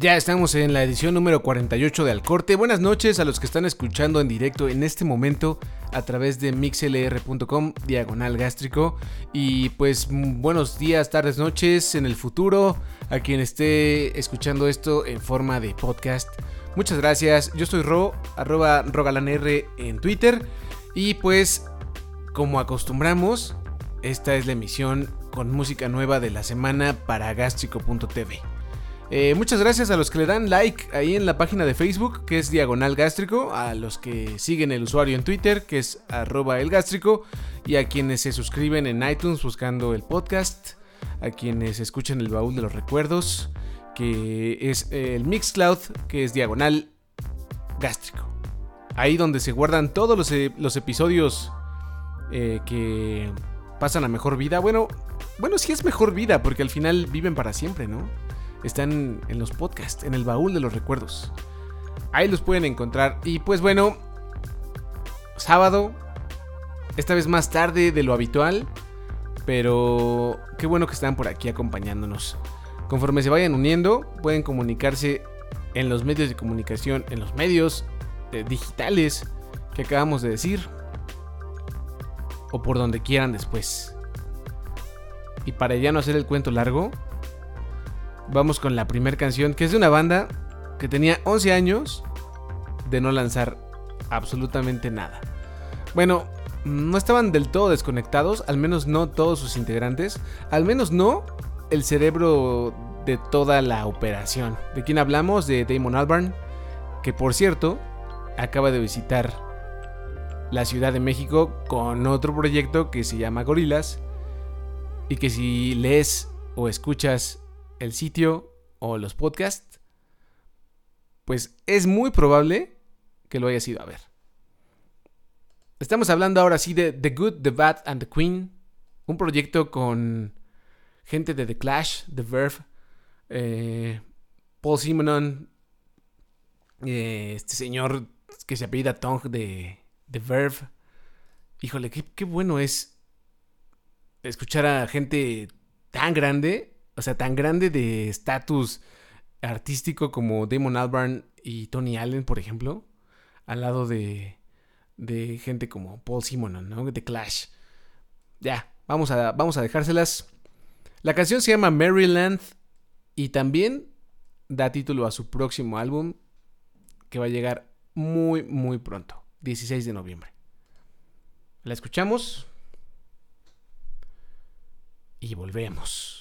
Ya estamos en la edición número 48 de Alcorte. Buenas noches a los que están escuchando en directo en este momento a través de mixlr.com diagonal gástrico. Y pues buenos días, tardes, noches en el futuro a quien esté escuchando esto en forma de podcast. Muchas gracias. Yo soy Ro, arroba rogalanr en Twitter. Y pues, como acostumbramos, esta es la emisión con música nueva de la semana para gástrico.tv. Eh, muchas gracias a los que le dan like ahí en la página de Facebook, que es Diagonal Gástrico, a los que siguen el usuario en Twitter, que es arroba el gástrico, y a quienes se suscriben en iTunes buscando el podcast, a quienes escuchan el baúl de los recuerdos, que es el Mixcloud, que es Diagonal Gástrico. Ahí donde se guardan todos los, e, episodios eh, que pasan a mejor vida. Bueno, bueno, sí es mejor vida, porque al final viven para siempre, ¿no? Están en los podcasts, en el baúl de los recuerdos. Ahí los pueden encontrar. Y pues bueno, sábado, esta vez más tarde de lo habitual, pero qué bueno que están por aquí acompañándonos. Conforme se vayan uniendo, pueden comunicarse en los medios de comunicación, en los medios eh, digitales que acabamos de decir, o por donde quieran después. Y para ya no hacer el cuento largo, vamos con la primera canción, que es de una banda que tenía 11 años de no lanzar absolutamente nada. Bueno, no estaban del todo desconectados, al menos no todos sus integrantes, al menos no el cerebro de toda la operación. ¿De quién hablamos? De Damon Albarn, que por cierto acaba de visitar la Ciudad de México con otro proyecto que se llama Gorilas y que si lees o escuchas el sitio o los podcasts, pues es muy probable que lo hayas ido a ver. Estamos hablando ahora sí de The Good, The Bad and The Queen, un proyecto con gente de The Clash, The Verve, eh, Paul Simonon, eh, este señor que se apellida Tong de The Verve. Híjole, qué, qué bueno es escuchar a gente tan grande o sea, tan grande de estatus artístico como Damon Albarn y Tony Allen, por ejemplo, al lado de, de gente como Paul Simonon, ¿no? De Clash. Ya, vamos a, vamos a dejárselas. La canción se llama Maryland y también da título a su próximo álbum que va a llegar muy, muy pronto, 16 de noviembre. La escuchamos y volvemos.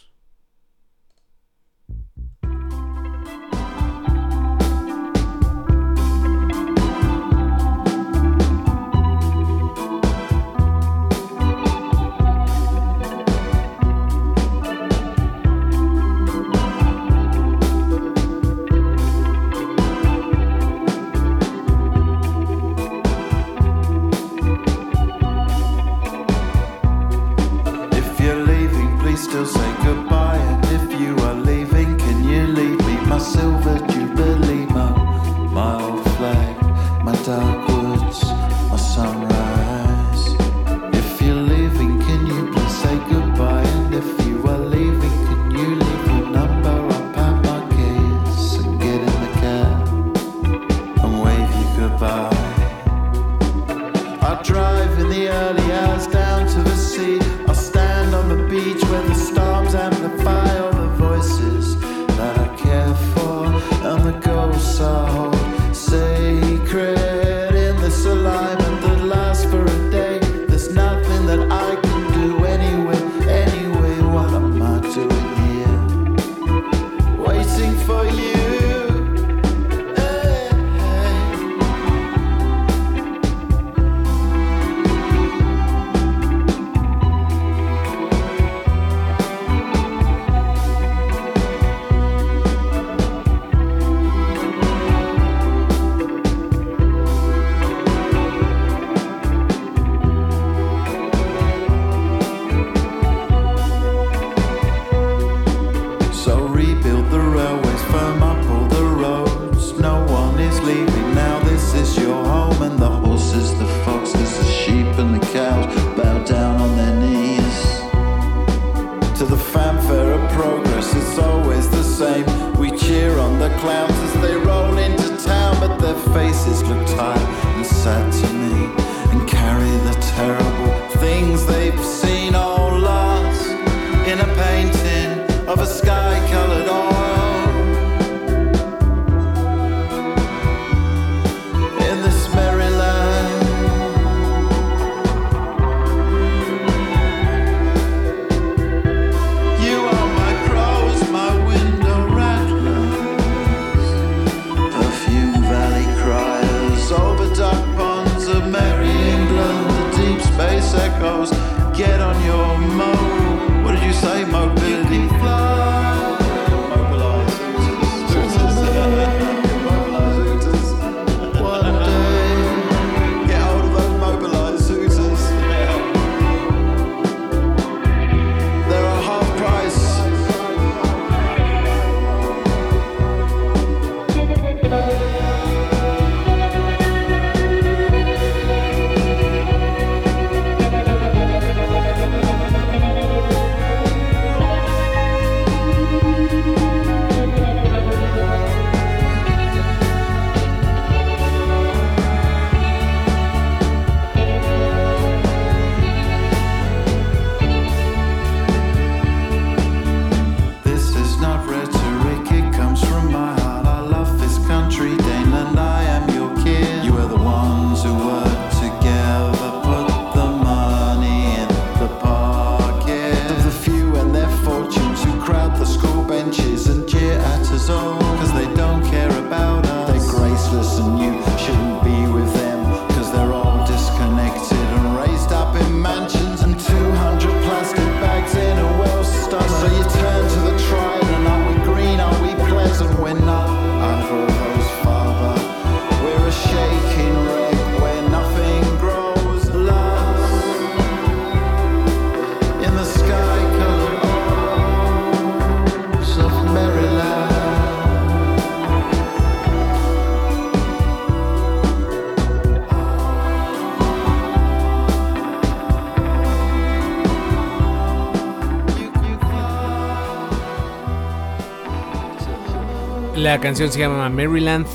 La canción se llama Maryland.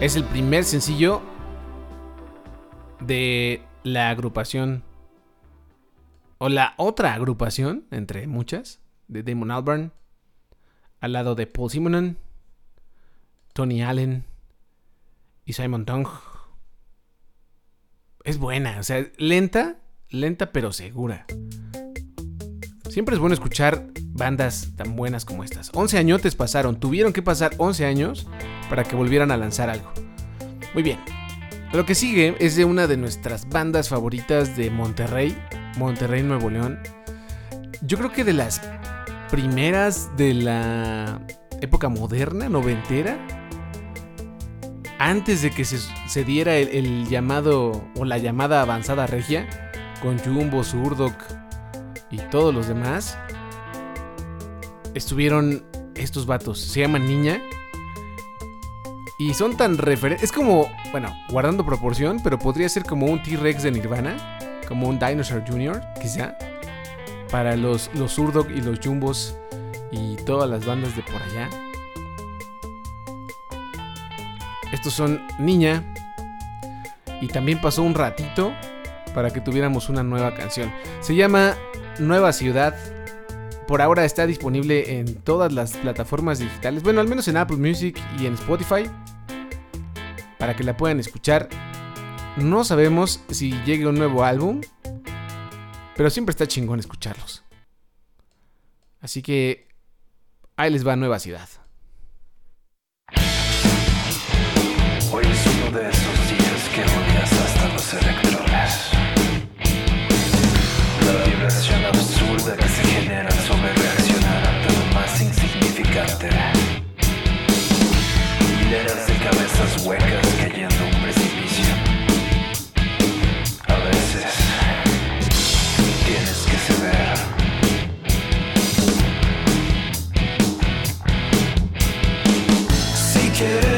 Es el primer sencillo de la agrupación o la otra agrupación entre muchas de Damon Albarn al lado de Paul Simonon, Tony Allen y Simon Tong. Es buena, o sea, lenta, lenta pero segura. Siempre es bueno escuchar bandas tan buenas como estas. 11 añotes pasaron, tuvieron que pasar 11 años para que volvieran a lanzar algo. Muy bien. Lo que sigue es de una de nuestras bandas favoritas de Monterrey, Monterrey Nuevo León. Yo creo que de las primeras de la época moderna, noventera, antes de que se, diera el, el llamado o la llamada avanzada regia, con Jumbo, Zurdok y todos los demás, estuvieron estos vatos. Se llaman Niña. Y son tan referentes. Es como, bueno, guardando proporción, pero podría ser como un T-Rex de Nirvana. Como un Dinosaur Jr., quizá. Para los, los y los Jumbos y todas las bandas de por allá. Estos son Niña. Y también pasó un ratito para que tuviéramos una nueva canción. Se llama Nueva Ciudad. Por ahora está disponible en todas las plataformas digitales. Bueno, al menos en Apple Music y en Spotify. Para que la puedan escuchar. No sabemos si llegue un nuevo álbum. Pero siempre está chingón escucharlos. Así que ahí les va Nueva Ciudad. Hileras de cabezas huecas cayendo un precipicio. A veces tienes que ceder. Si quieres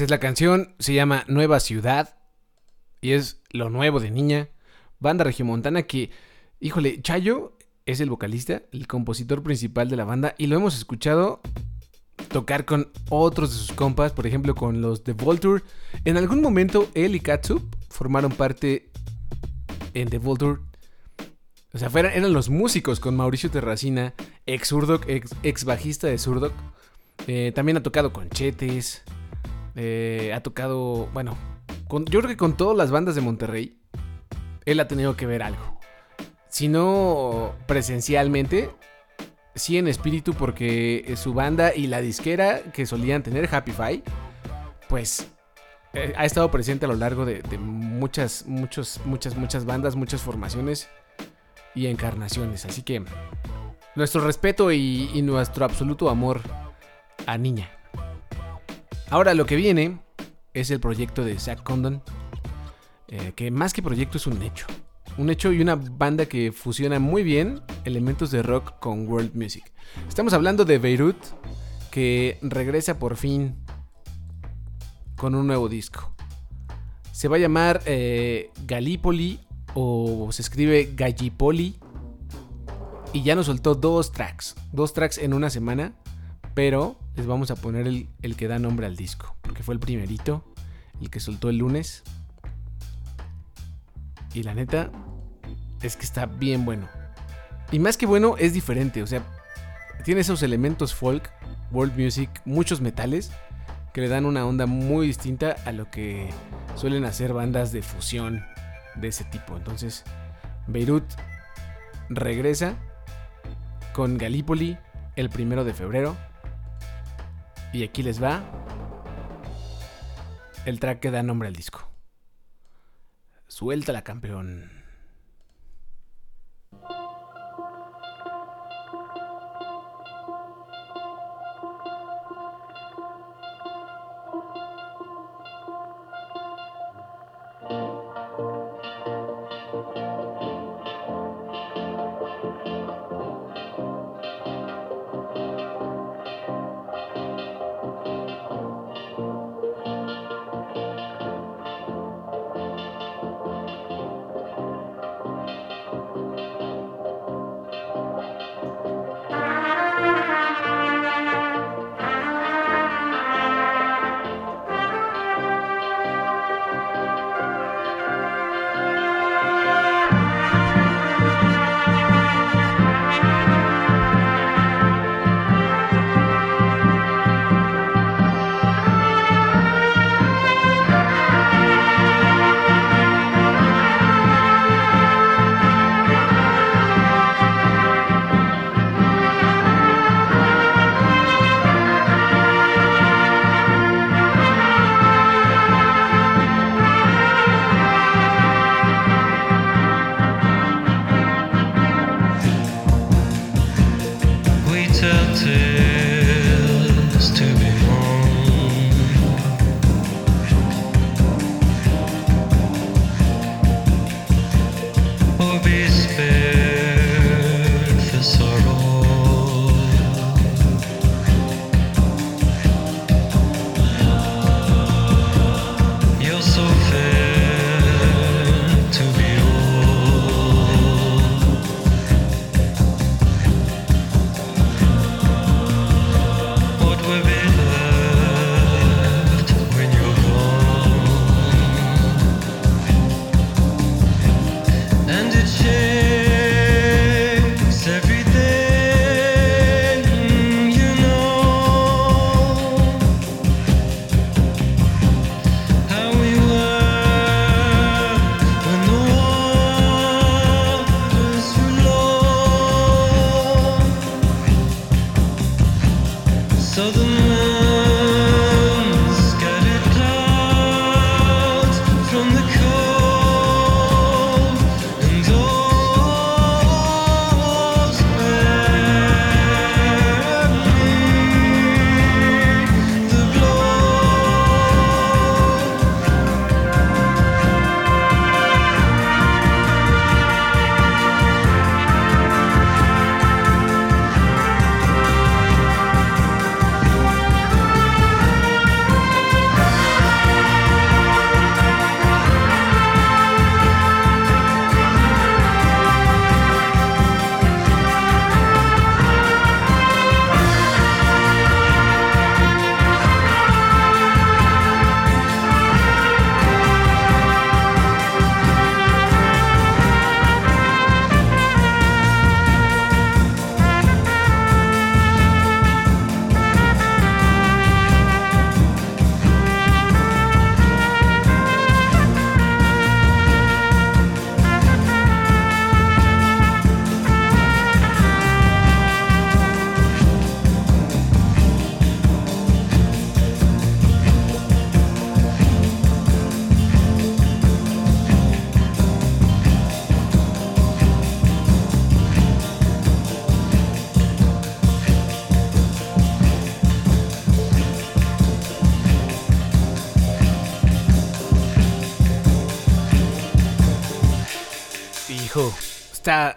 Es la canción, se llama Nueva Ciudad y es lo nuevo de Niña, banda regiomontana que, híjole, Chayo es el vocalista, el compositor principal de la banda y lo hemos escuchado tocar con otros de sus compas, por ejemplo con los The Vulture. En algún momento él y Katsup formaron parte en The Vulture. O sea, eran los músicos con Mauricio Terracina, ex Surdoc, ex, bajista de Surdoc. Eh, también ha tocado con Chetes. Eh, ha tocado, bueno, yo creo que con todas las bandas de Monterrey, él ha tenido que ver algo. Si no presencialmente, sí en espíritu porque su banda y la disquera que solían tener, Happy Five, pues eh, ha estado presente a lo largo de, muchas, muchos, muchas, muchas bandas, muchas formaciones y encarnaciones. Así que nuestro respeto y nuestro absoluto amor a Niña. Ahora lo que viene es el proyecto de Zack Condon, eh, que más que proyecto es un hecho. Un hecho y una banda que fusiona muy bien elementos de rock con world music. Estamos hablando de Beirut, que regresa por fin con un nuevo disco. Se va a llamar eh, Gallipoli o se escribe Gallipoli. Y ya nos soltó dos tracks. Dos tracks en una semana. Pero les vamos a poner el, el que da nombre al disco. Porque fue el primerito. El que soltó el lunes. Y la neta es que está bien bueno. Y más que bueno, es diferente. O sea, tiene esos elementos folk, world music, muchos metales. Que le dan una onda muy distinta a lo que suelen hacer bandas de fusión de ese tipo. Entonces, Beirut regresa con Gallipoli el primero de febrero. Y aquí les va el track que da nombre al disco. Suelta la campeón.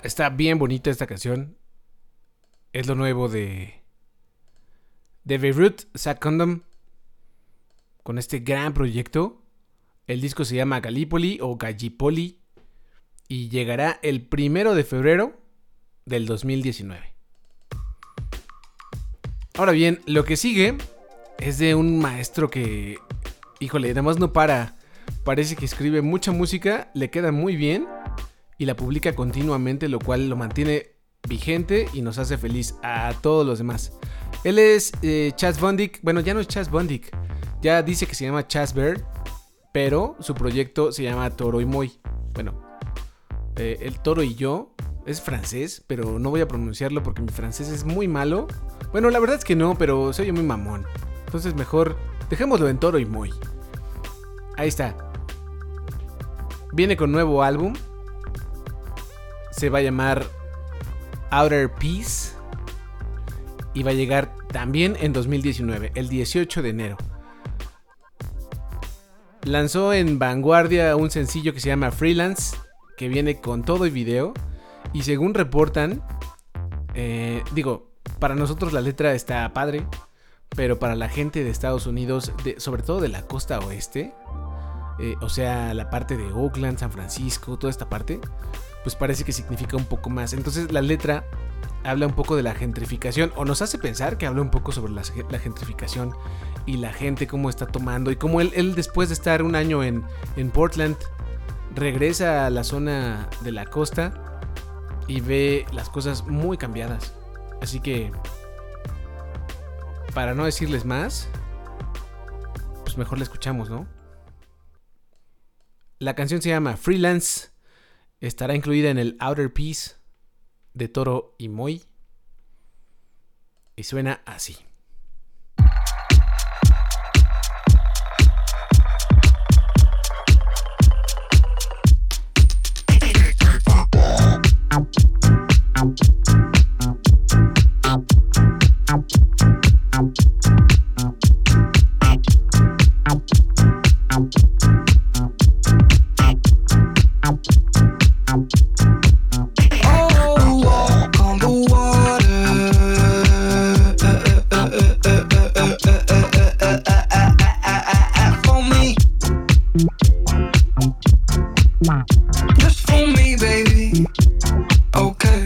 Está, bien bonita esta canción. Es lo nuevo de. De Beirut, Zack Condom. Con este gran proyecto. El disco se llama Gallipoli o Gallipoli. Y llegará el primero de febrero del 2019. Ahora bien, lo que sigue es de un maestro que. Híjole, nada más no para. Parece que escribe mucha música, le queda muy bien y la publica continuamente, lo cual lo mantiene vigente y nos hace feliz a todos los demás. Él es eh, Chas Bondic, bueno, ya no es Chas Bondic, ya dice que se llama Chas Bird, pero su proyecto se llama Toro y Moy. Bueno, eh, el Toro y yo es francés, pero no voy a pronunciarlo porque mi francés es muy malo. Bueno, la verdad es que no, pero soy muy mamón. Entonces mejor dejémoslo en Toro y Moy. Ahí está. Viene con nuevo álbum. Se va a llamar Outer Peace. Y va a llegar también en 2019, el 18 de enero. Lanzó en Vanguardia un sencillo que se llama Freelance, que viene con todo y video. Y según reportan, eh, digo, para nosotros la letra está padre, pero para la gente de Estados Unidos, sobre todo de la costa oeste, eh, o sea, la parte de Oakland, San Francisco, toda esta parte, pues parece que significa un poco más. Entonces la letra habla un poco de la gentrificación, o nos hace pensar que habla un poco sobre la, gentrificación y la gente cómo está tomando, y cómo él, él después de estar un año en, en Portland, regresa a la zona de la costa y ve las cosas muy cambiadas. Así que, para no decirles más, pues mejor la escuchamos, ¿no? La canción se llama Freelance. Estará incluida en el Outer Peace de Toro y Moy. Y suena así. Just for me, baby. Okay.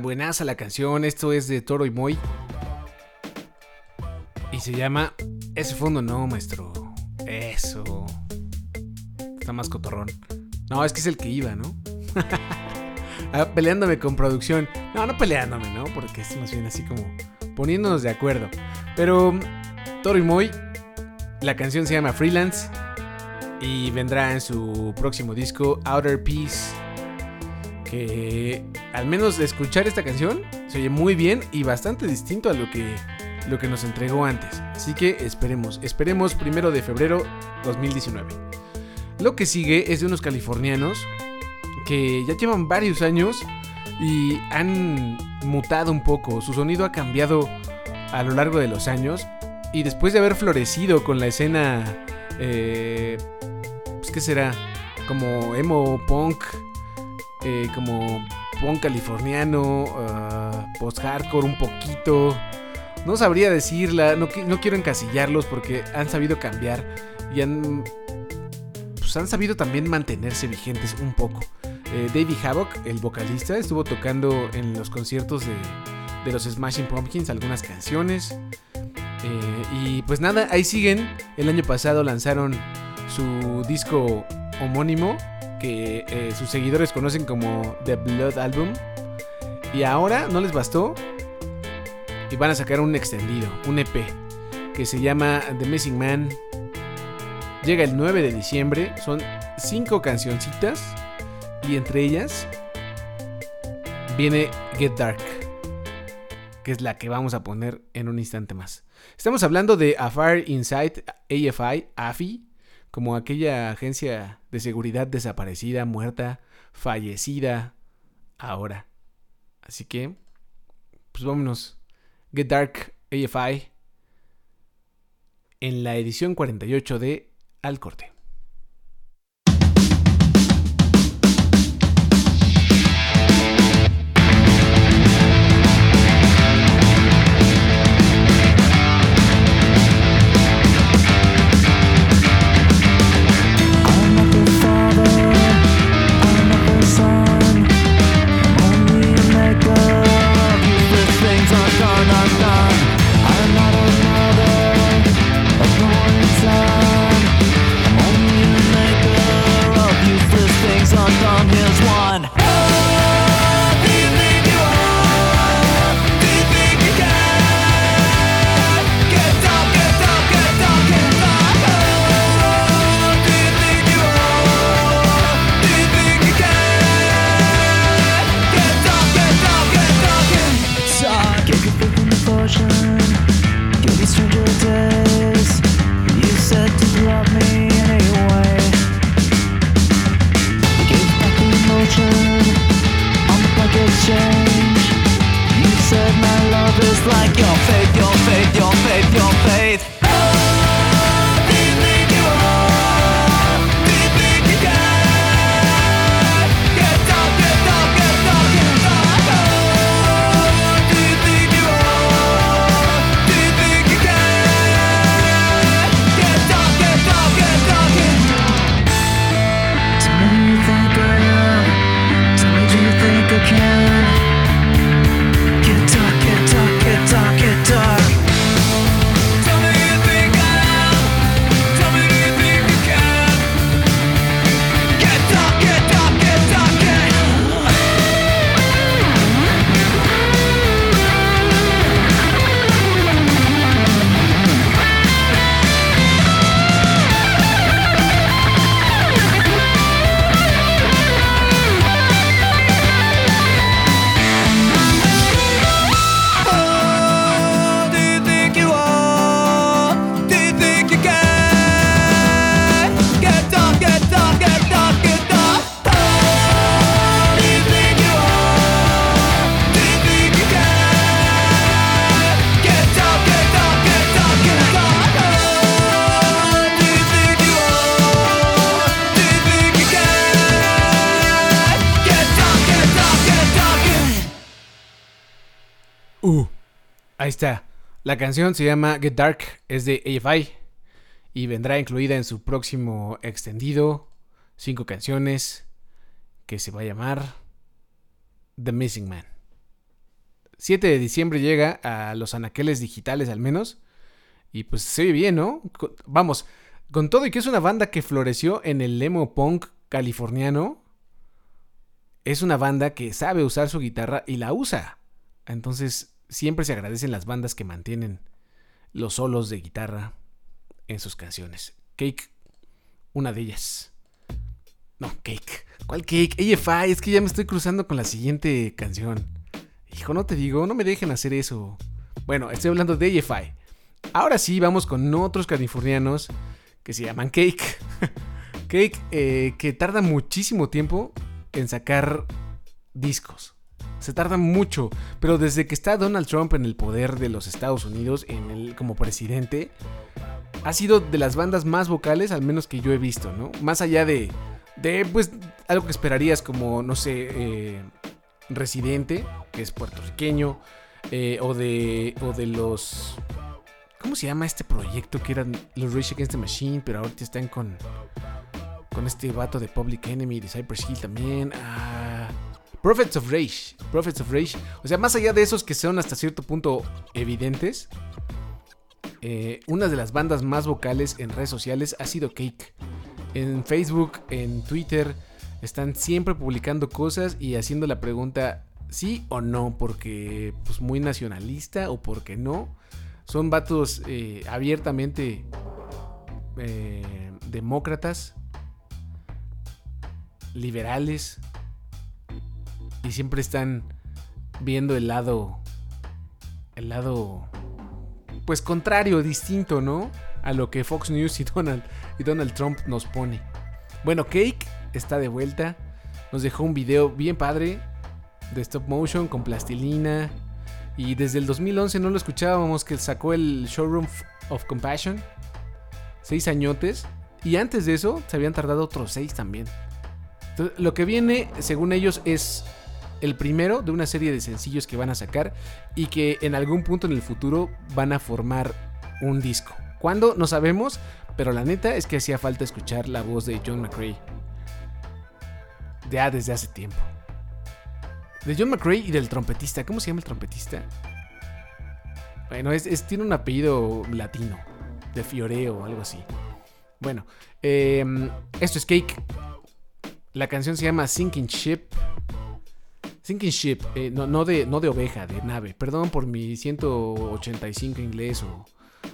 Buenaza, la canción. Esto es de Toro y Moy. Y se llama Ese fondo no, maestro. Eso. Está más cotorrón. No, es que es el que iba, ¿no? Ah, peleándome con producción. No, no peleándome, ¿no? Porque es más bien así como poniéndonos de acuerdo. Pero Toro y Moy, la canción se llama Freelance y vendrá en su próximo disco Outer Peace. Que al menos de escuchar esta canción se oye muy bien y bastante distinto a lo que, lo que nos entregó antes. Así que esperemos, esperemos primero de febrero 2019. Lo que sigue es de unos californianos que ya llevan varios años y han mutado un poco. Su sonido ha cambiado a lo largo de los años. Y después de haber florecido con la escena, eh, pues qué será, como emo punk, eh, como punk californiano, ah, post-hardcore un poquito. No sabría decirla, no, no quiero encasillarlos porque han sabido cambiar y han, pues han sabido también mantenerse vigentes un poco. Eh, Davey Havoc, el vocalista, estuvo tocando en los conciertos de, de los Smashing Pumpkins algunas canciones. Eh, y pues nada, ahí siguen. El año pasado lanzaron su disco homónimo, que eh, sus seguidores conocen como The Blood Album. Y ahora no les bastó. Y van a sacar un extendido, un EP, que se llama The Missing Man. Llega el 9 de diciembre. Son cinco cancioncitas. Y entre ellas viene Get Dark, que es la que vamos a poner en un instante más. Estamos hablando de A Fire Inside AFI, AFI, como aquella agencia de seguridad desaparecida, muerta, fallecida ahora. Así que, pues vámonos. Get Dark AFI en la edición 48 de Al Corte. Your faith, La canción se llama Get Dark, es de AFI y vendrá incluida en su próximo extendido, cinco canciones, que se va a llamar The Missing Man. 7 de diciembre llega a los anaqueles digitales al menos. Y pues se ve bien, ¿no? Vamos, con todo y que es una banda que floreció en el emo punk californiano, es una banda que sabe usar su guitarra y la usa. Entonces, siempre se agradecen las bandas que mantienen los solos de guitarra en sus canciones. Cake, una de ellas. No, Cake. ¿Cuál Cake? AFI, es que ya me estoy cruzando con la siguiente canción. Hijo, no te digo, no me dejen hacer eso. Bueno, estoy hablando de AFI. Ahora sí, vamos con otros californianos que se llaman Cake. Cake, eh, que tarda muchísimo tiempo en sacar discos. Se tarda mucho, pero desde que está Donald Trump en el poder de los Estados Unidos en el, como presidente, ha sido de las bandas más vocales, al menos que yo he visto, ¿no? Más allá de, de pues, algo que esperarías como, no sé, eh, Residente, que es puertorriqueño, eh, o, de, o de los... ¿Cómo se llama este proyecto que eran los Rage Against the Machine, pero ahorita están con, con este vato de Public Enemy, de Cypress Hill también? Ah, Prophets of Rage. Prophets of Rage. O sea, más allá de esos que son hasta cierto punto evidentes, eh, una de las bandas más vocales en redes sociales ha sido Cake. En Facebook, en Twitter, están siempre publicando cosas y haciendo la pregunta sí o no, porque pues muy nacionalista o porque no. Son vatos eh, abiertamente eh, demócratas, liberales, y siempre están viendo el lado, el lado, pues contrario, distinto, ¿no? A lo que Fox News y Donald, y Donald Trump nos pone. Bueno, Cake está de vuelta. Nos dejó un video bien padre de stop motion con plastilina. Y desde el 2011 no lo escuchábamos que sacó el Showroom of Compassion. Seis añotes. Y antes de eso se habían tardado otros seis también. Entonces, lo que viene, según ellos, es el primero de una serie de sencillos que van a sacar y que en algún punto en el futuro van a formar un disco. ¿Cuándo? No sabemos, pero la neta es que hacía falta escuchar la voz de John McCrae. Ya desde hace tiempo. De John McCrae y del trompetista. ¿Cómo se llama el trompetista? Bueno, es, es- tiene un apellido latino. De Fioreo o algo así. Bueno, eh, esto es Cake. La canción se llama Sinking Ship. Sinking Ship, eh, no, de, no de oveja, de nave. Perdón por mi 185 inglés o...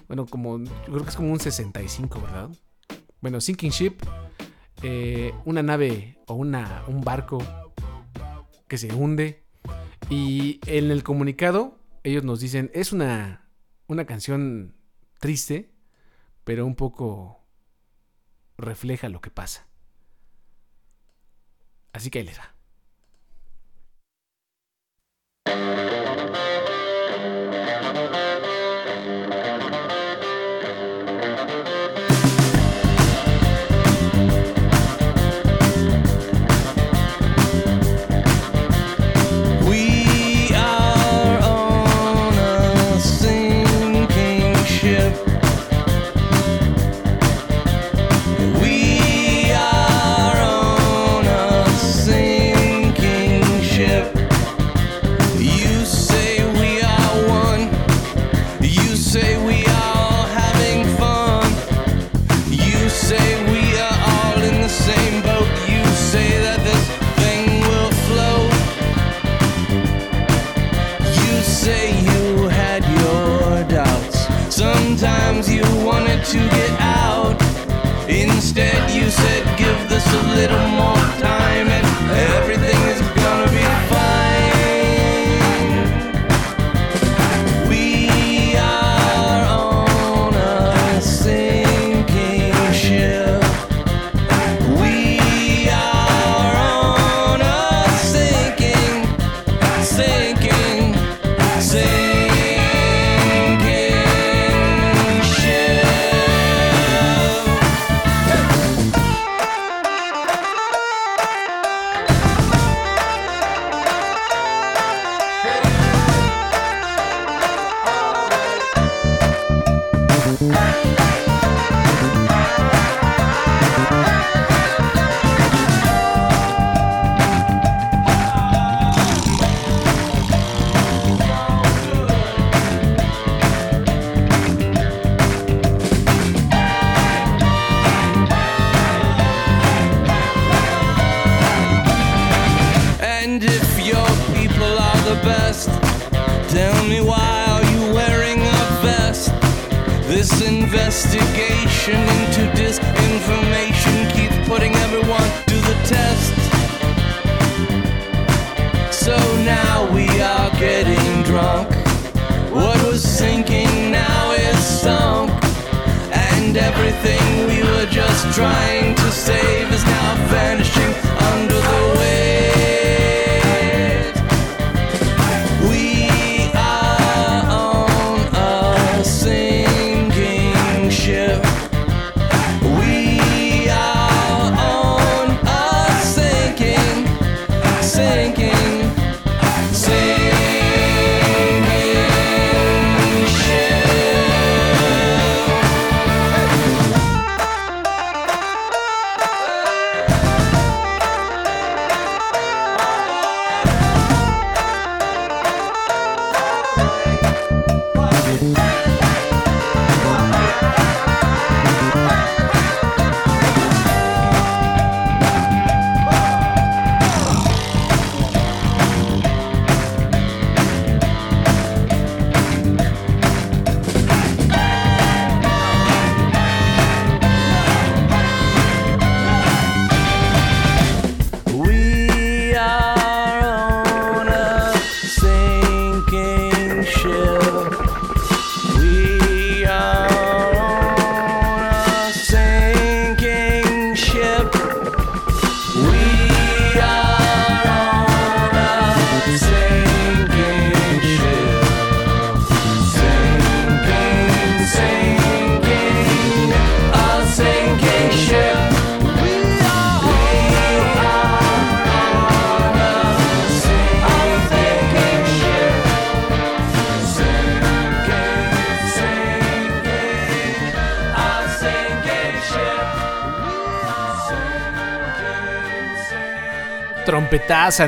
Bueno, como... Creo que es como un 65, ¿verdad? Bueno, Sinking Ship. eh, una nave o una, un barco que se hunde. Y en el comunicado ellos nos dicen, es una, una canción triste, pero un poco refleja lo que pasa. Así que ahí les va.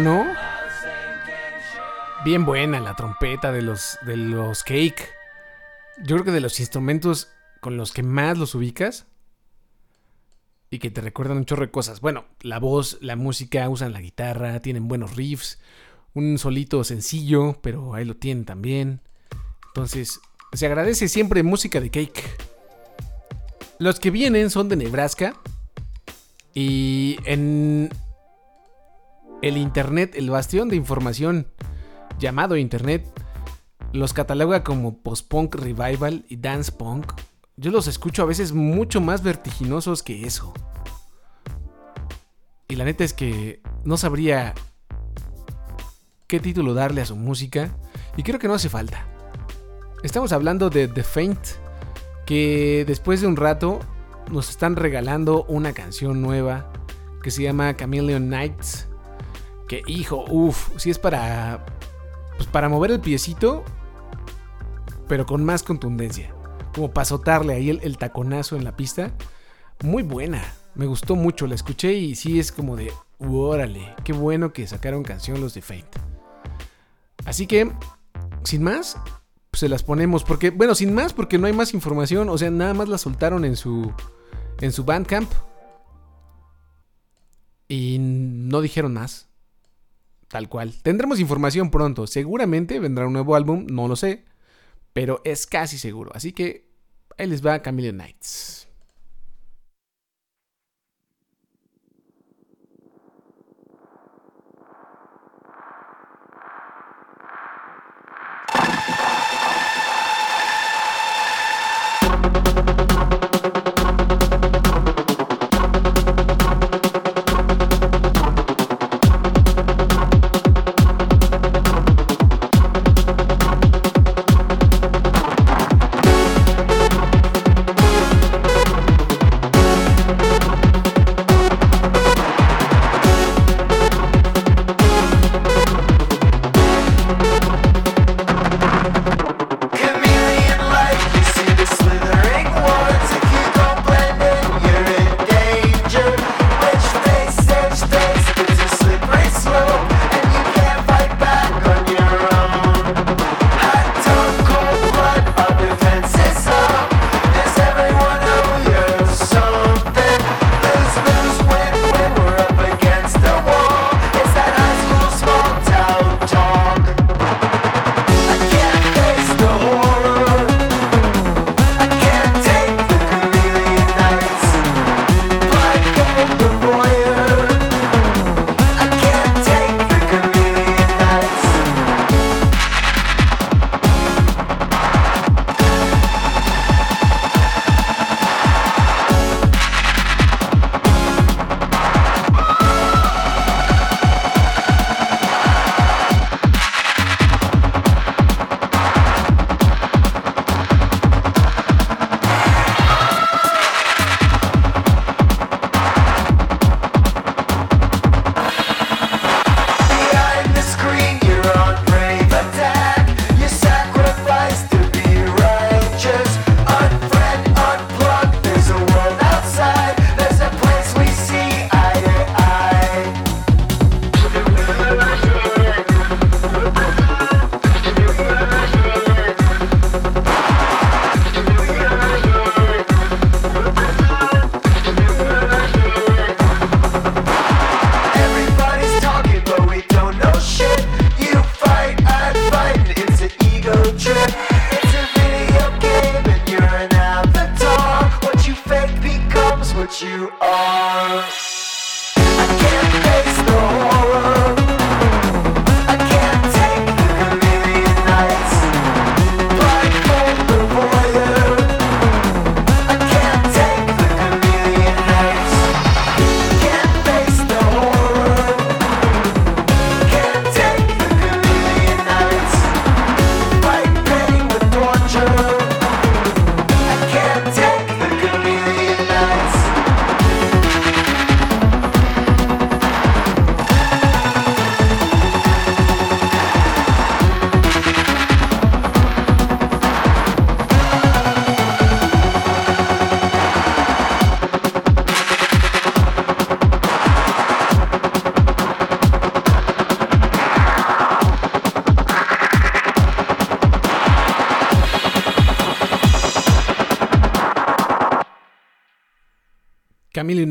¿No? Bien buena la trompeta de los, de los Cake. Yo creo que de los instrumentos con los que más los ubicas y que te recuerdan un chorro de cosas. Bueno, la voz, la música, usan la guitarra, tienen buenos riffs, un solito sencillo, pero ahí lo tienen también. Entonces, se agradece siempre música de Cake. Los que vienen son de Nebraska y en el Internet, el bastión de información llamado Internet, los cataloga como post-punk revival y dance punk. Yo los escucho a veces mucho más vertiginosos que eso. Y la neta es que no sabría qué título darle a su música y creo que no hace falta. Estamos hablando de The Faint, que después de un rato nos están regalando una canción nueva que se llama Chameleon Nights. Que hijo, uff, si es para pues para mover el piecito, pero con más contundencia. Como para azotarle ahí el, taconazo en la pista. Muy buena, me gustó mucho, la escuché y sí es como de, órale, qué bueno que sacaron canción los de Fate. Así que, sin más, se las ponemos, porque, bueno, sin más, porque no hay más información, o sea, nada más la soltaron en su, en su Bandcamp. Y no dijeron más. Tal cual. Tendremos información pronto. Seguramente vendrá un nuevo álbum, no lo sé. Pero es casi seguro. Así que ahí les va Chameleon Nights.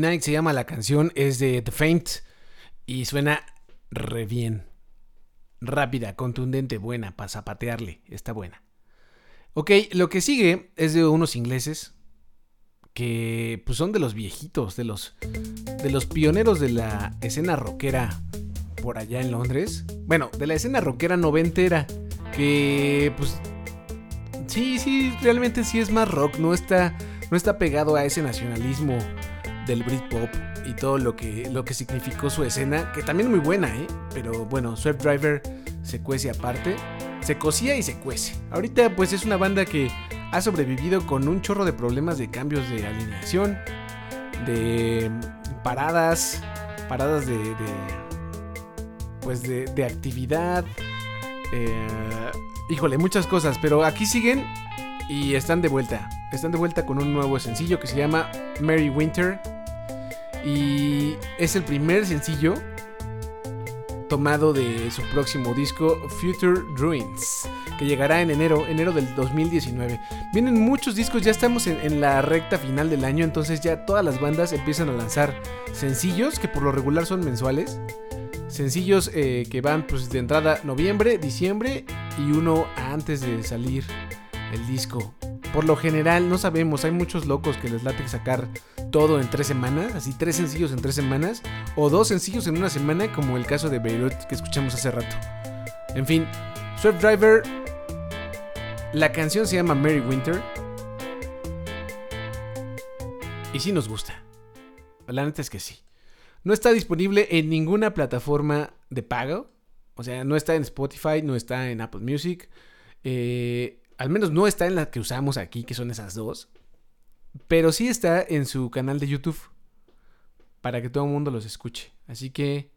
Night se llama la canción, es de The Faint y suena re bien. Rápida, contundente, buena, para zapatearle, está buena. Ok, lo que sigue es de unos ingleses que pues son de los viejitos, de los de los pioneros de la escena rockera por allá en Londres. Bueno, de la escena rockera noventera que pues sí, sí, realmente sí es más rock, no está no está pegado a ese nacionalismo del Britpop y todo lo que lo que significó su escena, que también muy buena, ¿eh? Pero bueno, Swept Driver se cuece aparte, se cocía y se cuece. Ahorita pues es una banda que ha sobrevivido con un chorro de problemas de cambios de alineación, de paradas, paradas de, de pues de, de actividad, eh, híjole, muchas cosas, pero aquí siguen y están de vuelta. Están de vuelta con un nuevo sencillo que se llama Merry Winter y es el primer sencillo tomado de su próximo disco Future Ruins, que llegará en enero, enero del 2019. Vienen muchos discos, ya estamos en, la recta final del año, entonces ya todas las bandas empiezan a lanzar sencillos que por lo regular son mensuales. Sencillos eh, que van pues de entrada noviembre, diciembre y uno antes de salir el disco. Por lo general no sabemos, hay muchos locos que les late sacar todo en tres semanas, así tres sencillos en tres semanas, o dos sencillos en una semana, como el caso de Beirut que escuchamos hace rato. En fin, Swift Driver, la canción se llama Merry Winter. Y sí nos gusta. La neta es que sí. No está disponible en ninguna plataforma de pago. O sea, no está en Spotify, no está en Apple Music. Eh, al menos no está en la que usamos aquí, que son esas dos. Pero sí está en su canal de YouTube. Para que todo el mundo los escuche. Así que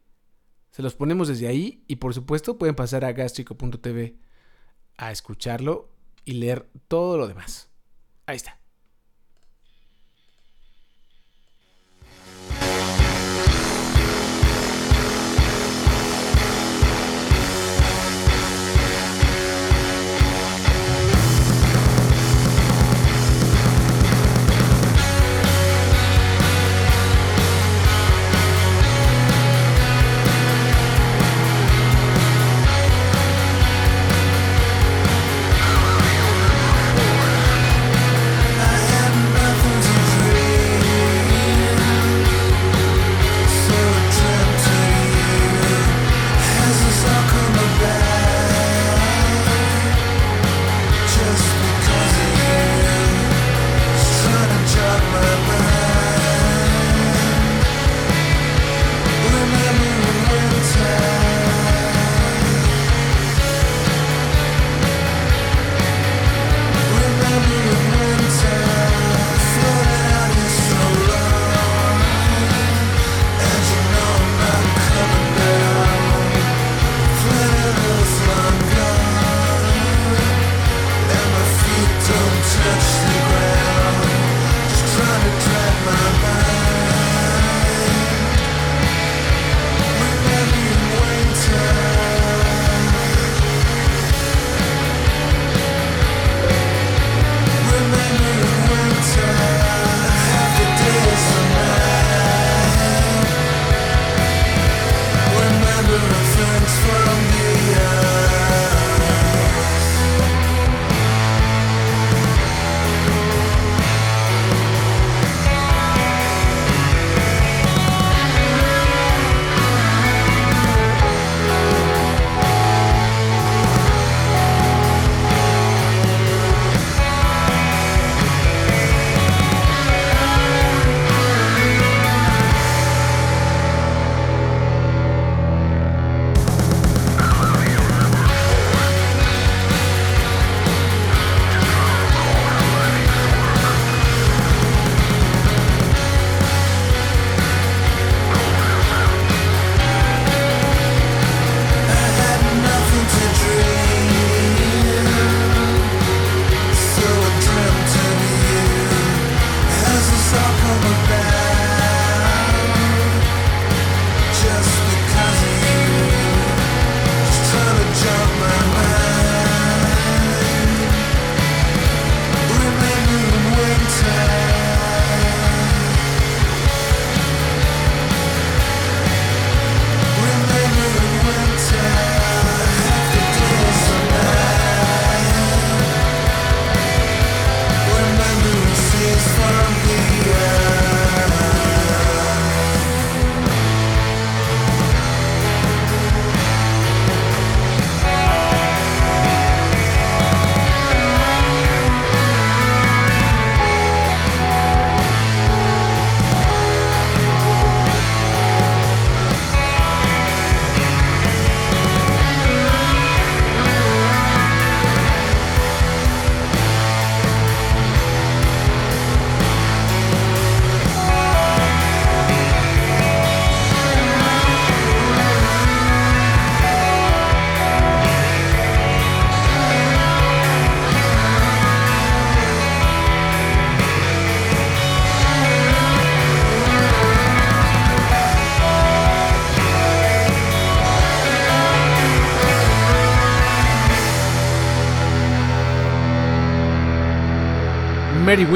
se los ponemos desde ahí. Y por supuesto pueden pasar a gastrico.tv a escucharlo y leer todo lo demás. Ahí está.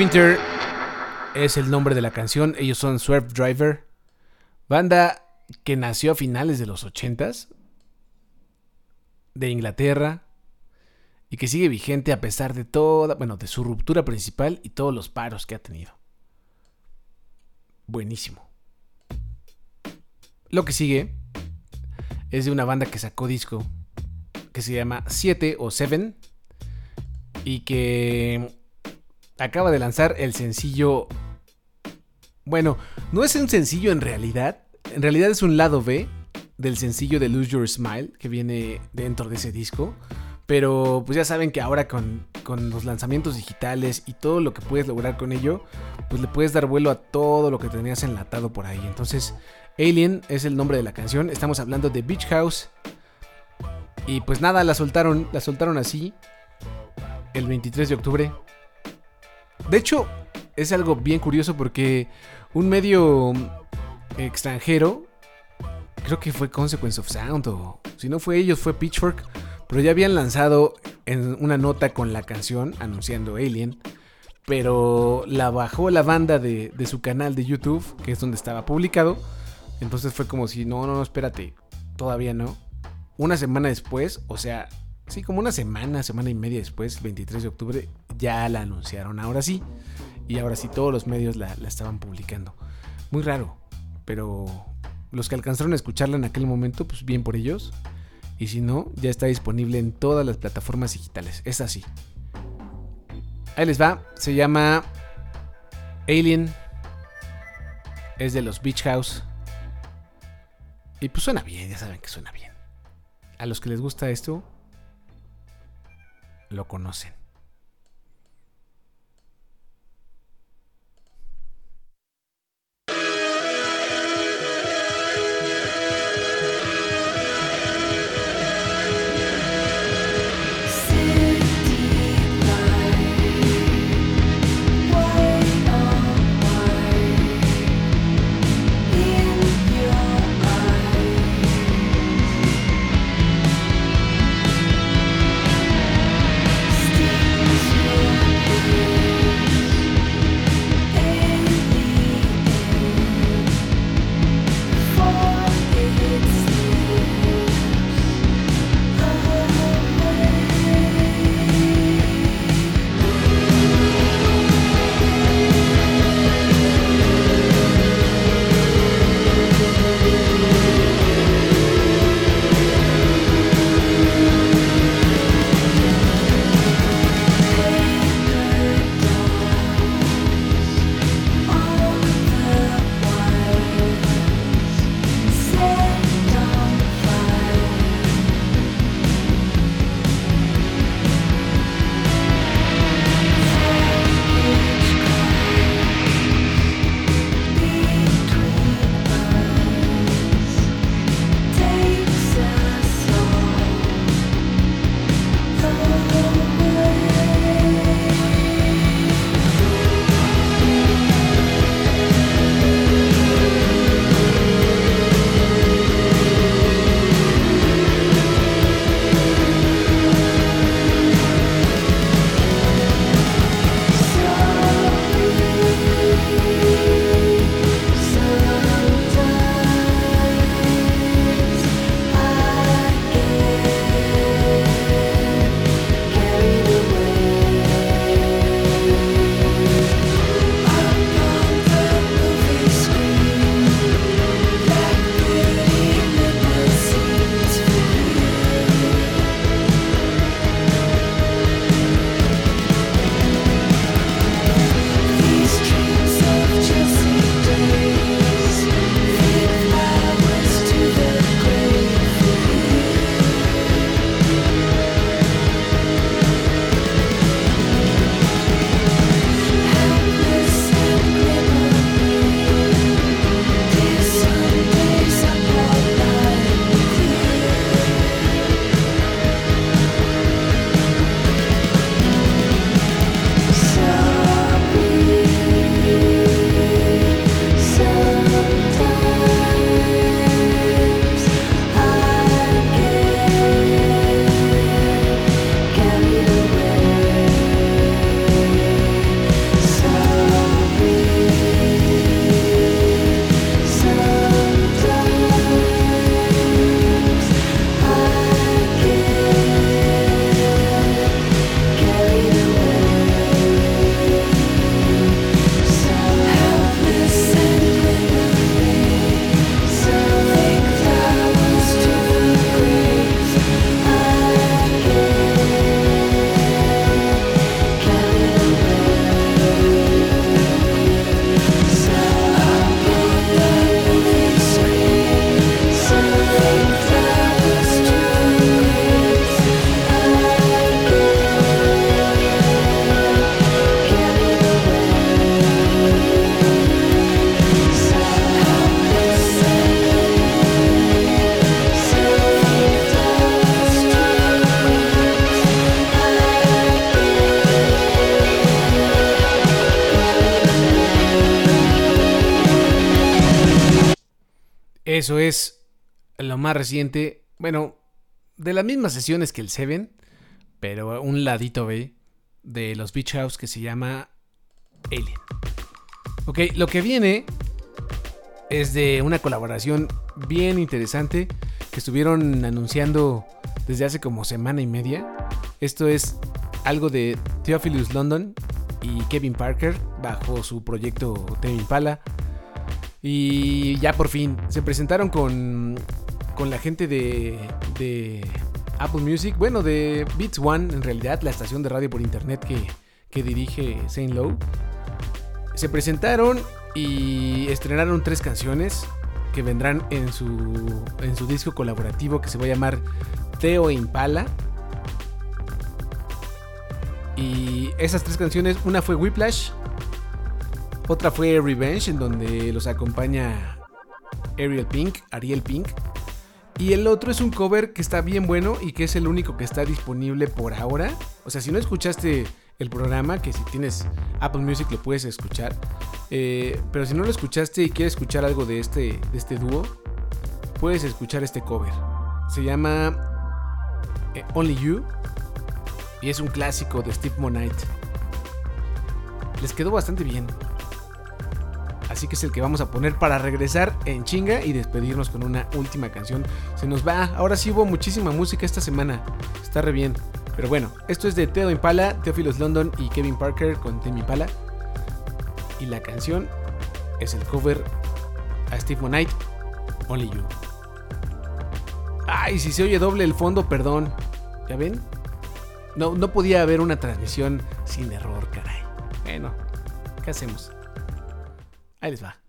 Winter es el nombre de la canción. Ellos son Swerve Driver. Banda que nació a finales de los 80s. De Inglaterra. Y que sigue vigente a pesar de toda, bueno, de su ruptura principal y todos los paros que ha tenido. Buenísimo. Lo que sigue es de una banda que sacó disco que se llama 7 o 7 y que acaba de lanzar el sencillo. Bueno, no es un sencillo en realidad, en realidad es un lado B del sencillo de Lose Your Smile que viene dentro de ese disco. Pero pues ya saben que ahora con, con, los lanzamientos digitales y todo lo que puedes lograr con ello, pues le puedes dar vuelo a todo lo que tenías enlatado por ahí. Entonces, Alien es el nombre de la canción. Estamos hablando de Beach House. Y pues nada, la soltaron, la soltaron así el 23 de octubre. De hecho, es algo bien curioso porque un medio extranjero, creo que fue Consequence of Sound o si no fue ellos, fue Pitchfork, pero ya habían lanzado en una nota con la canción anunciando Alien, pero la bajó la banda de, de su canal de YouTube, que es donde estaba publicado. Entonces fue como si, no, no, no, espérate, todavía no. Una semana después, o sea, sí, como una semana, semana y media después, 23 de octubre, ya la anunciaron, ahora sí. Y ahora sí, todos los medios la, estaban publicando. Muy raro, pero los que alcanzaron a escucharla en aquel momento, pues bien por ellos. Y si no, ya está disponible en todas las plataformas digitales. Es así. Ahí les va. Se llama Alien. Es de los Beach House. Y pues suena bien, ya saben que suena bien. A los que les gusta esto, lo conocen. Eso es lo más reciente, bueno, de las mismas sesiones que el Seven, pero un ladito B de los Beach House que se llama Alien. Ok, lo que viene es de una colaboración bien interesante que estuvieron anunciando desde hace como semana y media. Esto es algo de Theophilus London y Kevin Parker bajo su proyecto Tame Impala. Y ya por fin se presentaron con, con la gente de, de Apple Music, bueno, de Beats One en realidad, la estación de radio por internet que, que dirige Saint Lowe. Se presentaron y estrenaron tres canciones que vendrán en su, en su disco colaborativo que se va a llamar Teo Impala. Y esas tres canciones, una fue Whiplash, otra fue Revenge, en donde los acompaña Ariel Pink, Ariel Pink. Y el otro es un cover que está bien bueno y que es el único que está disponible por ahora. O sea, si no escuchaste el programa, que si tienes Apple Music lo puedes escuchar. Eh, pero si no lo escuchaste y quieres escuchar algo de este, de este dúo, puedes escuchar este cover. Se llama eh, Only You y es un clásico de Steve Monite. Les quedó bastante bien. Así que es el que vamos a poner para regresar en chinga y despedirnos con una última canción. Se nos va. Ahora sí hubo muchísima música esta semana. Está re bien. Pero bueno, esto es de Teo Impala, Theophilus London y Kevin Parker con Tame Impala. Y la canción es el cover a Steve Monite, Only You. Ay, si se oye doble el fondo, perdón. ¿Ya ven? No, no podía haber una transmisión sin error, caray. Bueno, ¿qué hacemos? Ahí les va.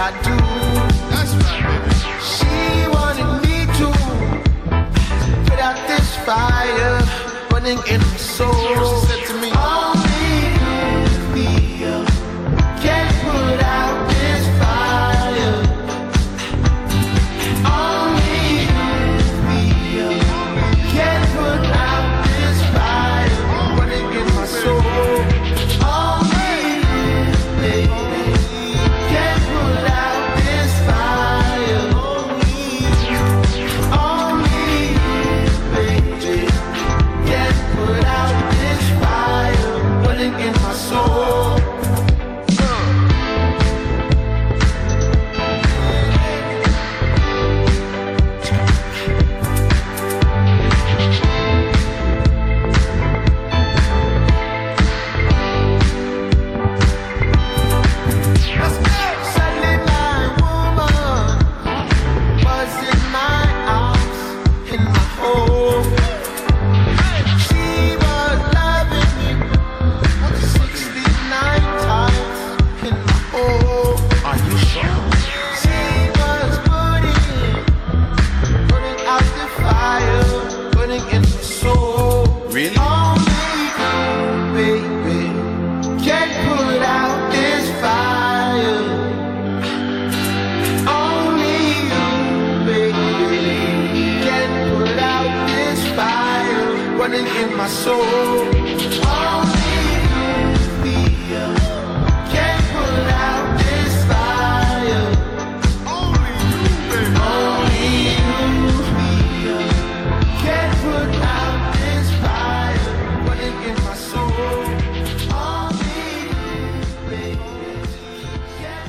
had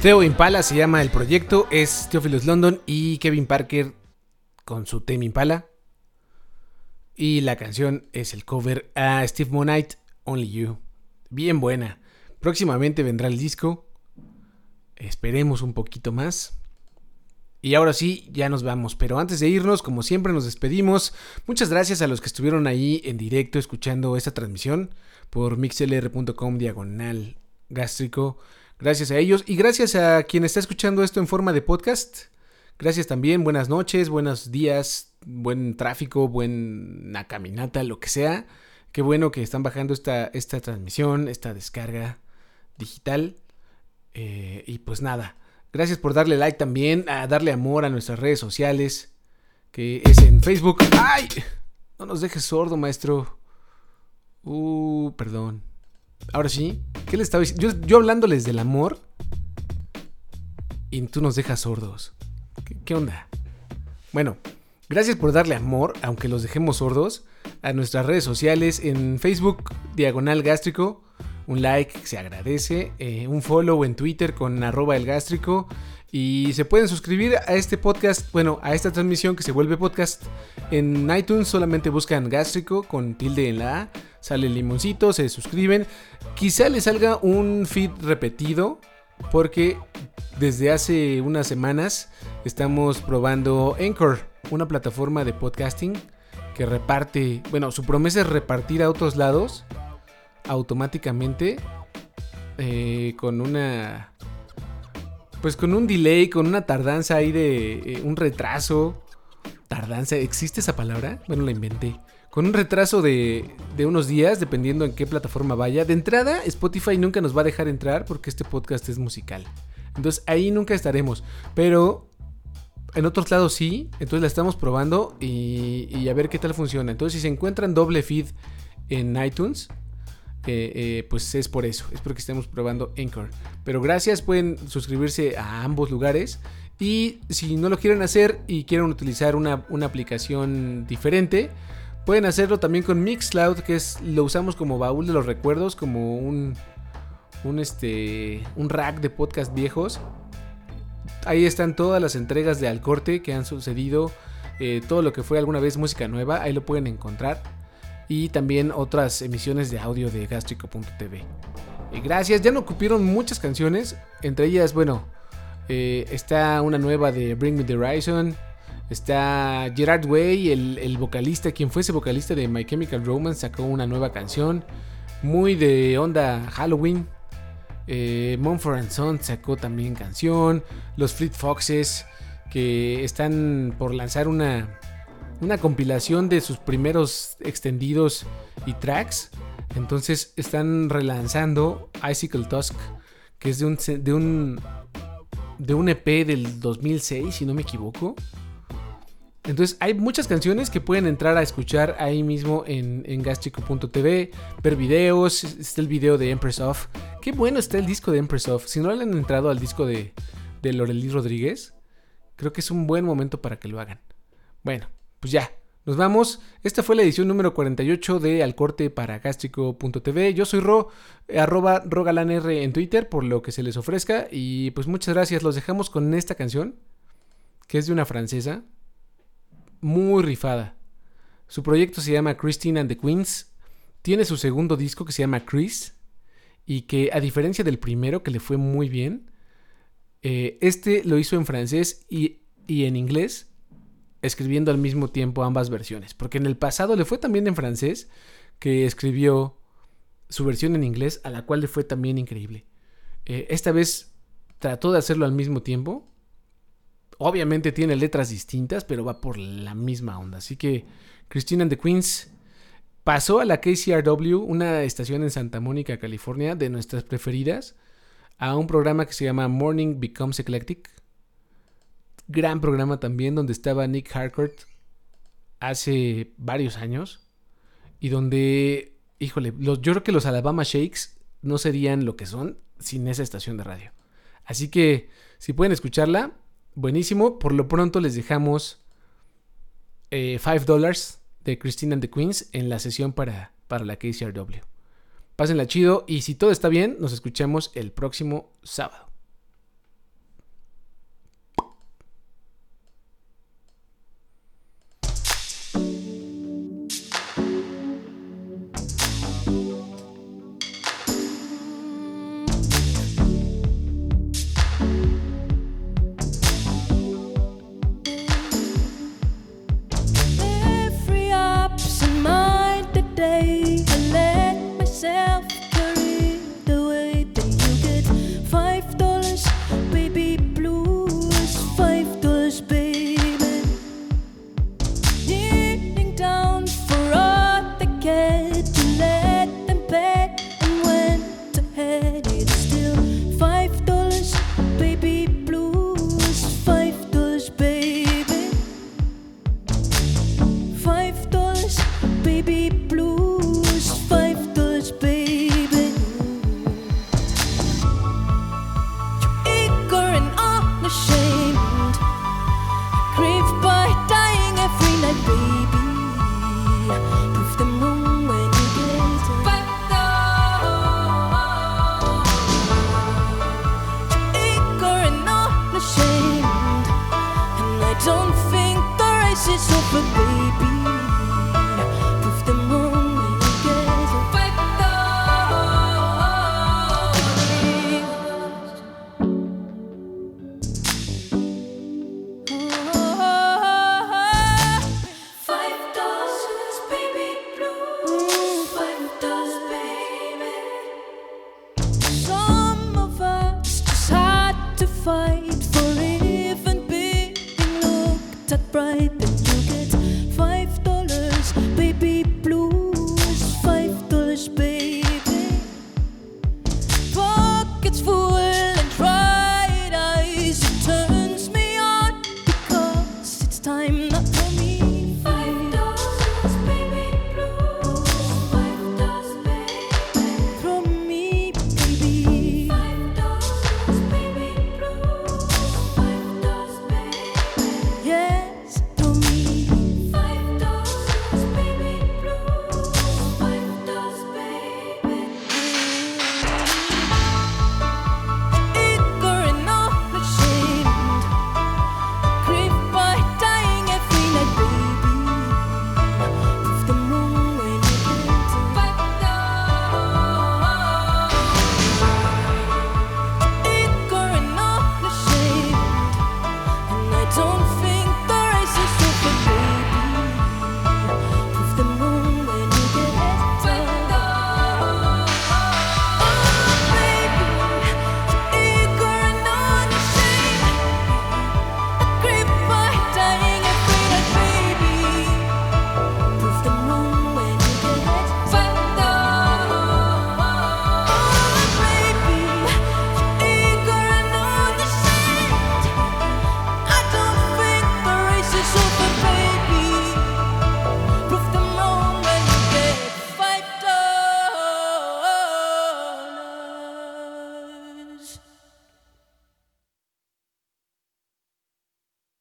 Theo Impala se llama el proyecto, es Theophilus London y Kevin Parker con su Tame Impala. Y la canción es el cover a Steve Monite, Only You. Bien buena. Próximamente vendrá el disco. Esperemos un poquito más. Y ahora sí, ya nos vamos. Pero antes de irnos, como siempre, nos despedimos. Muchas gracias a los que estuvieron ahí en directo escuchando esta transmisión por mixlr.com diagonal gástrico. Gracias a ellos y gracias a quien está escuchando esto en forma de podcast. Gracias también, buenas noches, buenos días, buen tráfico, buena caminata, lo que sea. Qué bueno que están bajando esta, esta transmisión, esta descarga digital. Eh, y pues nada, gracias por darle like también, a darle amor a nuestras redes sociales, que es en Facebook. ¡Ay! No nos dejes sordo, maestro. Uh, perdón. Ahora sí, ¿qué le estaba diciendo? Yo, hablándoles del amor y tú nos dejas sordos. ¿Qué, qué onda? Bueno, gracias por darle amor, aunque los dejemos sordos, a nuestras redes sociales en Facebook, Diagonal Gástrico. Un like se agradece, eh, un follow en Twitter con arroba el gástrico y se pueden suscribir a este podcast, bueno, a esta transmisión que se vuelve podcast en iTunes, solamente buscan gástrico con tilde en la A, sale el limoncito, se suscriben, quizá les salga un feed repetido porque desde hace unas semanas estamos probando Anchor, una plataforma de podcasting que reparte, bueno, su promesa es repartir a otros lados automáticamente eh, con una pues con un delay, con una tardanza ahí de eh, un retraso. Tardanza, ¿existe esa palabra? Bueno, la inventé. Con un retraso de, de unos días, dependiendo en qué plataforma vaya. De entrada, Spotify nunca nos va a dejar entrar porque este podcast es musical. Entonces ahí nunca estaremos. Pero en otros lados sí. Entonces la estamos probando y, y a ver qué tal funciona. Entonces si se encuentran doble feed en iTunes, eh, eh, pues es por eso, es porque estamos probando Anchor. Pero gracias, pueden suscribirse a ambos lugares. Y si no lo quieren hacer y quieren utilizar una, una aplicación diferente, pueden hacerlo también con Mixcloud, que es lo usamos como baúl de los recuerdos, como un, un, este, un rack de podcast viejos. Ahí están todas las entregas de Al Corte que han sucedido, eh, todo lo que fue alguna vez música nueva, ahí lo pueden encontrar y también otras emisiones de audio de gastrico.tv. Y gracias, ya no ocupieron muchas canciones, entre ellas, bueno, eh, está una nueva de Bring Me the Horizon, está Gerard Way, el, el vocalista, quien fuese vocalista de My Chemical Romance, sacó una nueva canción, muy de onda Halloween. Eh, Mumford Son sacó también canción, los Fleet Foxes, que están por lanzar una, una compilación de sus primeros extendidos y tracks. Entonces están relanzando Icicle Tusk, que es de un, de un, de un EP del 2006, si no me equivoco. Entonces hay muchas canciones que pueden entrar a escuchar ahí mismo en, en gastrico.tv, ver videos, está el video de Empress Of. Qué bueno está el disco de Empress Of. Si no le han entrado al disco de, de Lorelí Rodríguez, creo que es un buen momento para que lo hagan. Bueno, pues ya, nos vamos. Esta fue la edición número 48 de Al Corte. Yo soy Ro, arroba rogalanr en Twitter, por lo que se les ofrezca. Y pues muchas gracias. Los dejamos con esta canción, que es de una francesa, muy rifada. Su proyecto se llama Christine and the Queens. Tiene su segundo disco que se llama Chris. Y que a diferencia del primero, que le fue muy bien, eh, este lo hizo en francés y, y en inglés escribiendo al mismo tiempo ambas versiones. Porque en el pasado le fue también en francés, que escribió su versión en inglés, a la cual le fue también increíble. Eh, esta vez trató de hacerlo al mismo tiempo. Obviamente tiene letras distintas, pero va por la misma onda. Así que Christine and the Queens pasó a la KCRW, una estación en Santa Mónica, California, de nuestras preferidas, a un programa que se llama Morning Becomes Eclectic gran programa también donde estaba Nick Harcourt hace varios años y donde, híjole, yo creo que los Alabama Shakes no serían lo que son sin esa estación de radio. Así que si pueden escucharla, buenísimo. Por lo pronto les dejamos 5 eh, dólares de Christine and the Queens en la sesión para, para la KCRW. Pásenla chido y si todo está bien, nos escuchamos el próximo sábado.